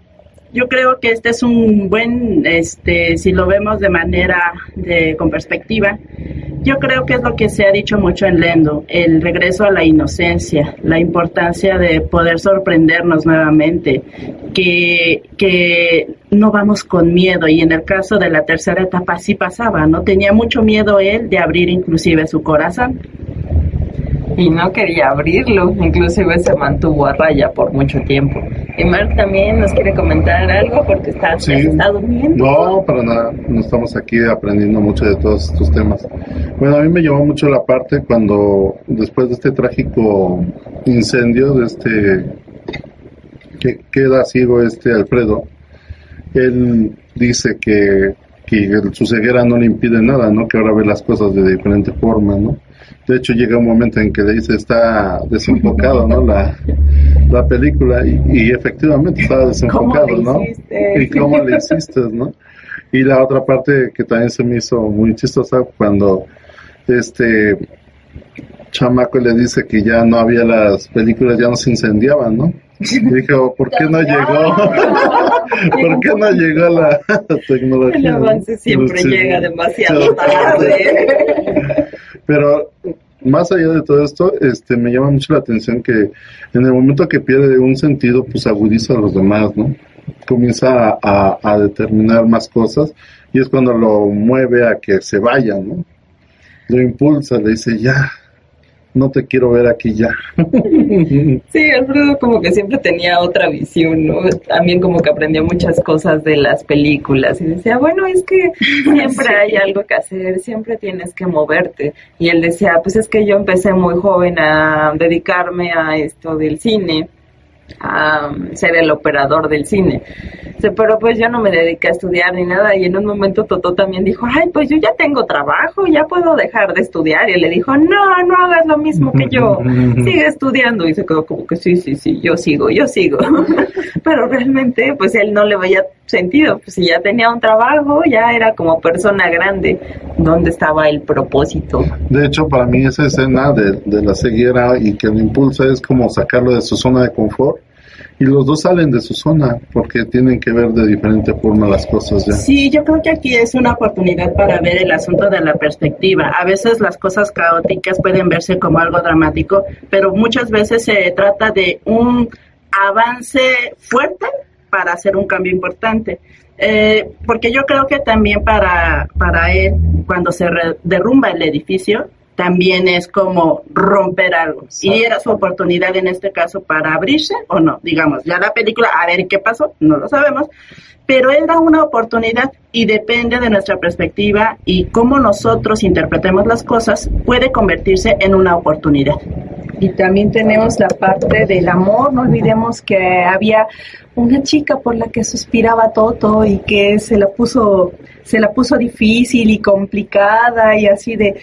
yo creo que este es un buen, este, si lo vemos de manera de, con perspectiva, yo creo que es lo que se ha dicho mucho en Lendo, el regreso a la inocencia, la importancia de poder sorprendernos nuevamente, que, que no vamos con miedo y en el caso de la tercera etapa sí pasaba, ¿no? Tenía mucho miedo él de abrir inclusive su corazón y no quería abrirlo, inclusive se mantuvo a raya por mucho tiempo. Y Mark también nos quiere comentar algo porque está, está durmiendo. No, para nada, no estamos aquí aprendiendo mucho de todos estos temas. Bueno, a mí me llamó mucho la parte cuando después de este trágico incendio, de este que queda ciego este Alfredo, él dice que, que su ceguera no le impide nada, ¿no? Que ahora ve las cosas de diferente forma, ¿no? De hecho, llega un momento en que le dice está desenfocado, ¿no? La, la película y, efectivamente estaba desenfocado, ¿no? Y cómo le hiciste, ¿no? Y la otra parte que también se me hizo muy chistosa cuando este chamaco le dice que ya no había las películas, ya no se incendiaban, ¿no? Y dijo, ¿por qué no llegó? *laughs* ¿Por qué no llegó la *laughs* tecnología? El avance siempre llega demasiado tarde. *laughs* Pero más allá de todo esto, este, me llama mucho la atención que en el momento que pierde un sentido, pues agudiza a los demás, ¿no? Comienza a, a, determinar más cosas y es cuando lo mueve a que se vaya, ¿no? Lo impulsa, le dice, ya, no te quiero ver aquí ya. *laughs* Sí, Alfredo como que siempre tenía otra visión, ¿no? También como que aprendió muchas cosas de las películas y decía, bueno, es que siempre hay algo que hacer, siempre tienes que moverte. Y él decía, pues es que yo empecé muy joven a dedicarme a esto del cine a ser el operador del cine. Pero pues yo no me dediqué a estudiar ni nada y en un momento Toto también dijo, ay, pues yo ya tengo trabajo, ya puedo dejar de estudiar. Y le dijo, no, no hagas lo mismo que yo, *laughs* sigue estudiando. Y se quedó como que sí, sí, sí, yo sigo, yo sigo. *laughs* Pero realmente pues él no le veía sentido, pues si ya tenía un trabajo, ya era como persona grande, ¿dónde estaba el propósito? De hecho, para mí esa escena de, de la ceguera y que lo impulsa es como sacarlo de su zona de confort y los dos salen de su zona porque tienen que ver de diferente forma las cosas ya. Sí, yo creo que aquí es una oportunidad para ver el asunto de la perspectiva. A veces las cosas caóticas pueden verse como algo dramático, pero muchas veces se trata de un avance fuerte para hacer un cambio importante. Eh, porque yo creo que también para, para él, cuando se derrumba el edificio, también es como romper algo. Y era su oportunidad en este caso para abrirse o no, digamos, ya la película, a ver qué pasó, no lo sabemos, pero era una oportunidad y depende de nuestra perspectiva y cómo nosotros interpretemos las cosas, puede convertirse en una oportunidad. Y también tenemos la parte del amor, no olvidemos que había una chica por la que suspiraba Toto y que se la puso se la puso difícil y complicada y así de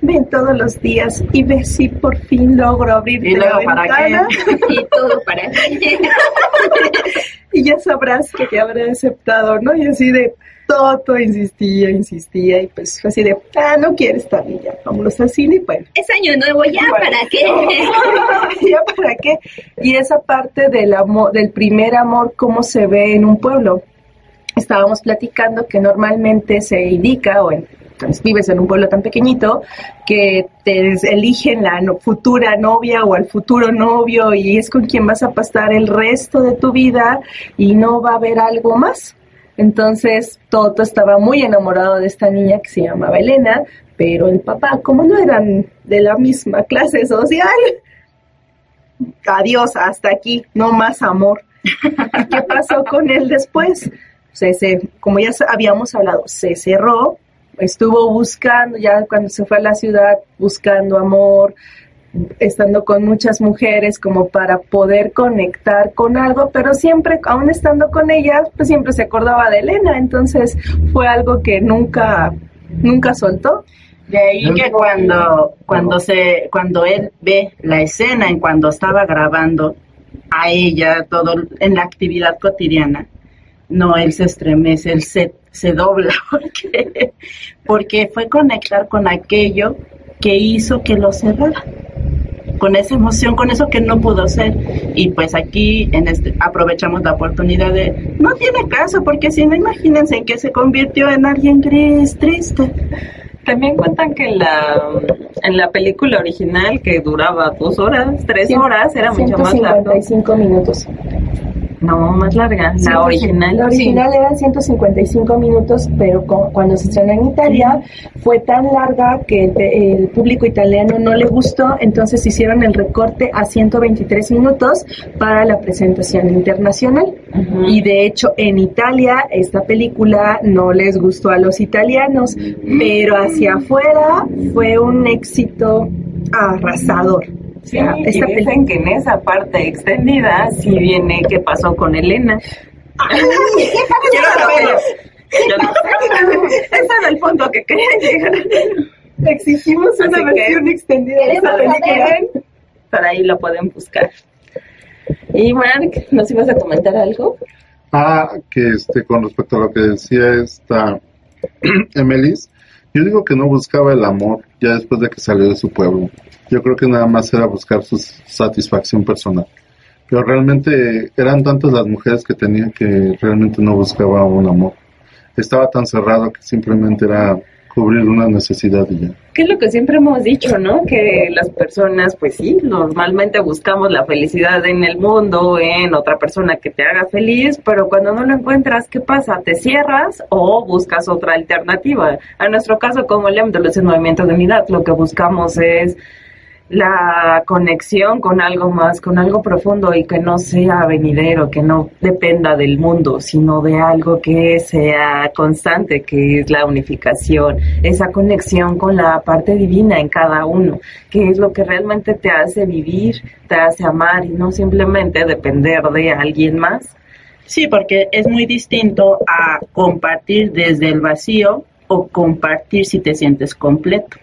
ven todos los días y ve si por fin logro abrir la ventana. *laughs* y todo para *laughs* y ya sabrás que te habré aceptado, ¿no? Y así de, Toto insistía, insistía y pues fue así de, ah, no quiere estar niña, vámonos al cine y bueno. Es año nuevo, ya para qué. *laughs* ¿Ya para qué? Y esa parte del amor, del primer amor, cómo se ve en un pueblo. Estábamos platicando que normalmente se indica, o en, vives en un pueblo tan pequeñito, que te eligen la futura novia o al futuro novio y es con quien vas a pasar el resto de tu vida y no va a haber algo más. Entonces, Toto estaba muy enamorado de esta niña que se llamaba Elena, pero el papá, como no eran de la misma clase social, adiós, hasta aquí, no más amor. ¿Y qué pasó con él después? Se, se- como ya habíamos hablado, se cerró, estuvo buscando, ya cuando se fue a la ciudad, buscando amor, estando con muchas mujeres como para poder conectar con algo, pero siempre, aún estando con ellas, pues siempre se acordaba de Elena, entonces fue algo que nunca, nunca soltó. De ahí que cuando, cuando se, cuando él ve la escena en cuando estaba grabando a ella todo en la actividad cotidiana, no, él se estremece, él se, se dobla *laughs* porque, porque fue conectar con aquello que hizo que lo cerrara con esa emoción, con eso que no pudo ser. Y pues aquí en este, aprovechamos la oportunidad de, no tiene caso, porque si no, imagínense en que se convirtió en alguien gris, triste. También cuentan que en la, en la película original, que duraba dos horas, tres horas, era mucho más largo. 155 minutos. No, más larga. La original. La original eran 155 minutos, pero cuando se estrenó en Italia fue tan larga que el, el público italiano no le gustó, entonces hicieron el recorte a 123 minutos para la presentación internacional. Y de hecho en Italia esta película no les gustó a los italianos, pero hacia afuera fue un éxito arrasador. O Sí, sea, y dicen que en esa parte extendida sí viene qué pasó con Elena. Quiero saberlo. Ese era el punto que quería llegar. exigimos una Así que- versión extendida de Queremos película. Por ahí lo pueden buscar. Y Mark, ¿nos ibas a comentar algo? Ah, que este, con respecto a lo que decía esta *clears throat* Emelis, yo digo que no buscaba el amor ya después de que salió de su pueblo. Yo creo que nada más era buscar su satisfacción personal. Pero realmente eran tantas las mujeres que tenía que realmente no buscaba un amor. Estaba tan cerrado que simplemente era cubrir una necesidad y ya. Que es lo que siempre hemos dicho, ¿no? Que las personas, pues sí, normalmente buscamos la felicidad en el mundo, en otra persona que te haga feliz, pero cuando no lo encuentras, ¿qué pasa? ¿Te cierras o buscas otra alternativa? En nuestro caso, como Lem de los movimientos de unidad, lo que buscamos es la conexión con algo más, con algo profundo y que no sea venidero, que no dependa del mundo, sino de algo que sea constante, que es la unificación, esa conexión con la parte divina en cada uno, que es lo que realmente te hace vivir, te hace amar y no simplemente depender de alguien más. Sí, porque es muy distinto a compartir desde el vacío o compartir si te sientes completo.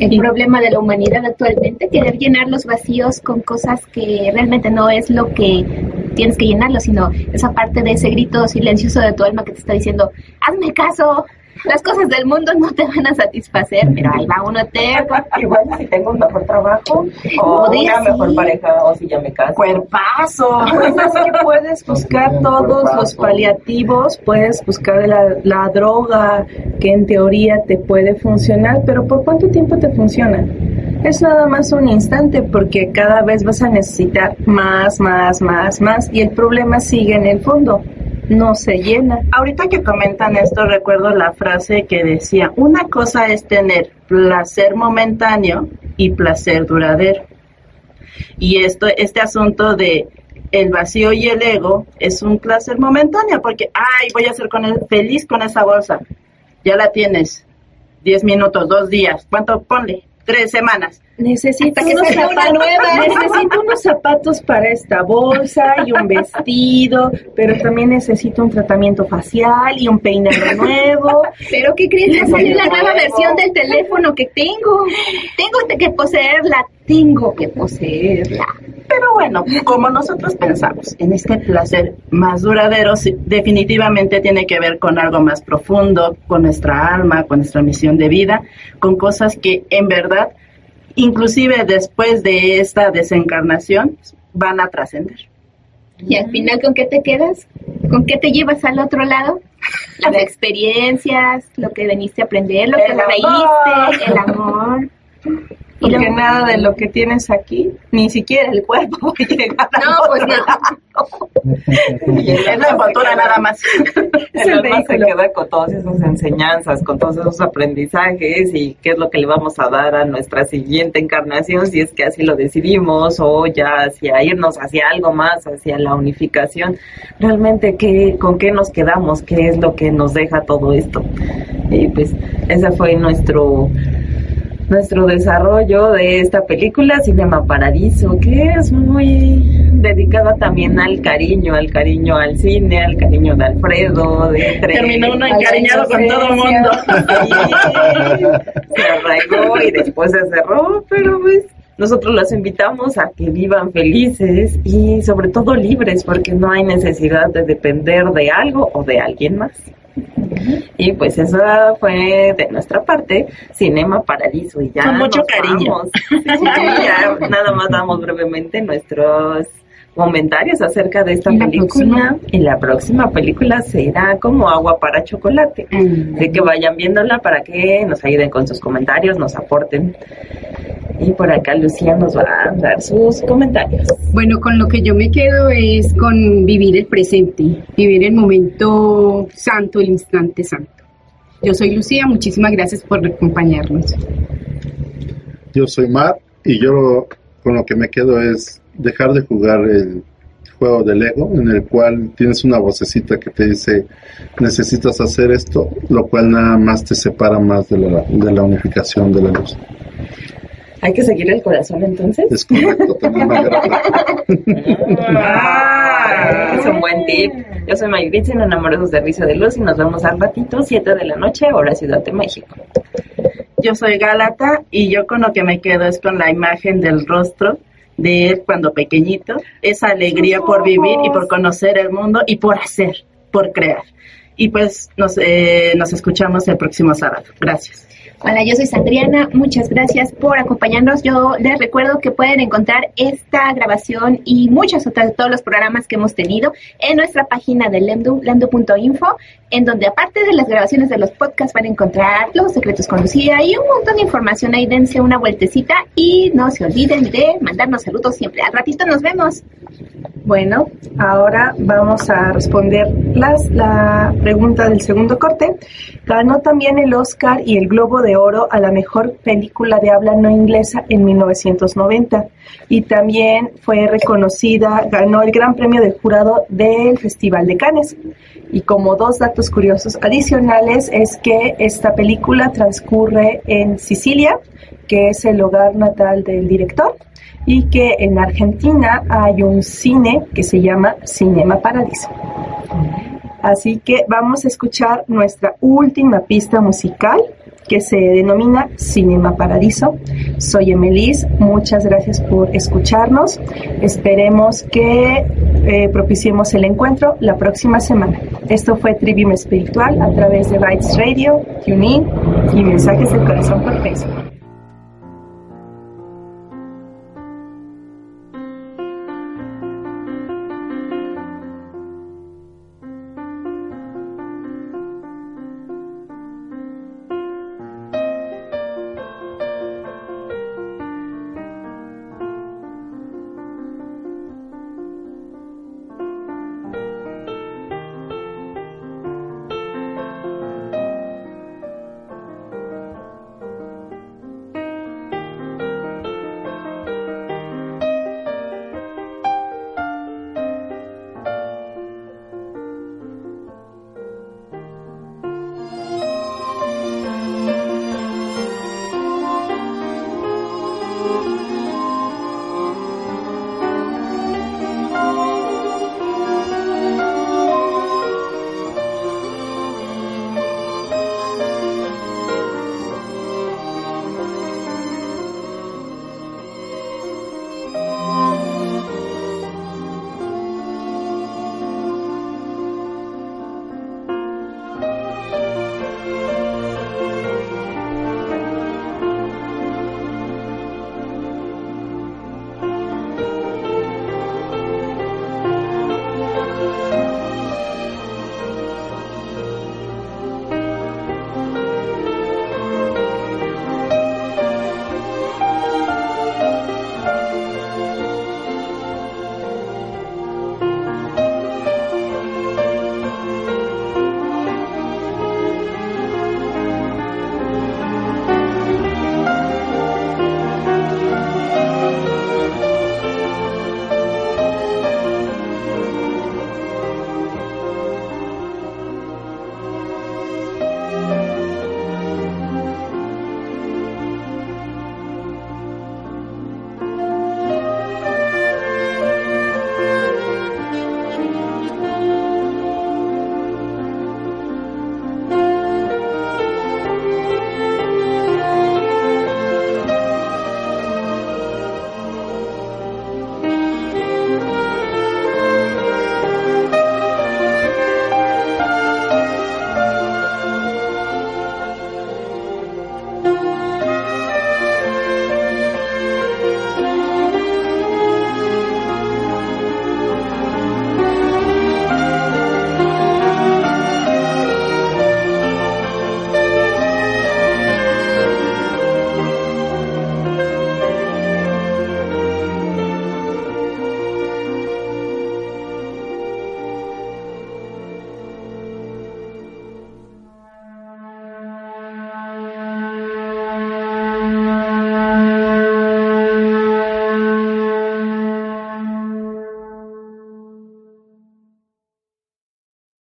El problema de la humanidad actualmente, querer llenar los vacíos con cosas que realmente no es lo que tienes que llenarlo, sino esa parte de ese grito silencioso de tu alma que te está diciendo, hazme caso, las cosas del mundo no te van a satisfacer, pero ahí va uno terco. Igual si tengo un mejor trabajo, o Podría una mejor sí. pareja, o si ya me caso. ¡Cuerpazo! Pues es que puedes buscar *laughs* todos cuerpazo. los paliativos, puedes buscar la, la droga que en teoría te puede funcionar, pero ¿por cuánto tiempo te funciona? Es nada más un instante porque cada vez vas a necesitar más, más, más, más y el problema sigue en el fondo, no se llena. Ahorita que comentan esto, recuerdo la frase que decía, una cosa es tener placer momentáneo y placer duradero. Y esto, este asunto de el vacío y el ego es un placer momentáneo, porque, ay, voy a ser con feliz con esa bolsa. Ya la tienes. Diez minutos, dos días. ¿Cuánto? Ponle. Tres semanas. Necesito unos, zapatos, nueva. *laughs* necesito unos zapatos para esta bolsa y un vestido, pero también necesito un tratamiento facial y un peinado nuevo. Pero ¿qué crees? Ya salió la nueva versión del teléfono que tengo. Tengo que poseerla, tengo que poseerla. Pero bueno, como nosotros pensamos en este placer más duradero, sí, definitivamente tiene que ver con algo más profundo, con nuestra alma, con nuestra misión de vida, con cosas que en verdad, inclusive después de esta desencarnación, van a trascender. Y al final, ¿con qué te quedas? ¿Con qué te llevas al otro lado? Las *laughs* experiencias, lo que veniste a aprender, lo que amor. el amor. Y Porque lo- nada de lo que tienes aquí, ni siquiera el cuerpo *laughs* llega a No, pues no. *laughs* Y es la envoltura nada más. *laughs* El alma se queda con todas esas enseñanzas, con todos esos aprendizajes y qué es lo que le vamos a dar a nuestra siguiente encarnación, si es que así lo decidimos, o ya hacia irnos hacia algo más, hacia la unificación. Realmente, ¿qué, ¿con qué nos quedamos? ¿Qué es lo que nos deja todo esto? Y pues ese fue nuestro nuestro desarrollo de esta película Cinema Paradiso, que es muy dedicada también al cariño, al cariño al cine, al cariño de Alfredo, de entre Terminó uno encariñado con todo el mundo. Se arraigó y después se cerró, pero pues nosotros los invitamos a que vivan felices y sobre todo libres, porque no hay necesidad de depender de algo o de alguien más. Y pues eso fue de nuestra parte, Cinema Paradiso. Y ya Con mucho nos cariño. vamos. Sí, ya nada más damos brevemente nuestros comentarios acerca de esta ¿Y la película. Y la próxima película será como agua para chocolate. Mm. Así que vayan viéndola para que nos ayuden con sus comentarios, nos aporten. Y por acá Lucía nos va a dar sus comentarios. Bueno, con lo que yo me quedo es con vivir el presente, vivir el momento santo, el instante santo. Yo soy Lucía, muchísimas gracias por acompañarnos. Yo soy Mar y yo con lo que me quedo es dejar de jugar el juego del ego en el cual tienes una vocecita que te dice necesitas hacer esto, lo cual nada más te separa más de la, de la unificación de la luz. Hay que seguir el corazón entonces. Es correcto, también. Ah, *laughs* es un buen tip. Yo soy Mayritz en Enamorados de Servicio de Luz y nos vemos al ratito, 7 de la noche, hora Ciudad de México. Yo soy Gálata y yo con lo que me quedo es con la imagen del rostro de él cuando pequeñito, esa alegría por vivir y por conocer el mundo y por hacer, por crear. Y pues nos, eh, nos escuchamos el próximo sábado. Gracias. Hola, yo soy Sandriana. Muchas gracias por acompañarnos. Yo les recuerdo que pueden encontrar esta grabación y muchas otras, todos los programas que hemos tenido en nuestra página de Lemdu, lemdu.info, en donde aparte de las grabaciones de los podcasts van a encontrar los secretos con y un montón de información. Ahí dense una vueltecita y no se olviden de mandarnos saludos siempre. Al ratito nos vemos. Bueno, ahora vamos a responder las, la pregunta del segundo corte. Ganó también el Oscar y el Globo de Oro a la mejor película de habla no inglesa en 1990 y también fue reconocida, ganó el Gran Premio del Jurado del Festival de Cannes. Y como dos datos curiosos adicionales es que esta película transcurre en Sicilia, que es el hogar natal del director y que en Argentina hay un cine que se llama Cinema Paradiso. Así que vamos a escuchar nuestra última pista musical que se denomina Cinema Paradiso. Soy Emelis, muchas gracias por escucharnos. Esperemos que eh, propiciemos el encuentro la próxima semana. Esto fue Trivium Espiritual a través de Bytes Radio, TuneIn y Mensajes del Corazón por Facebook.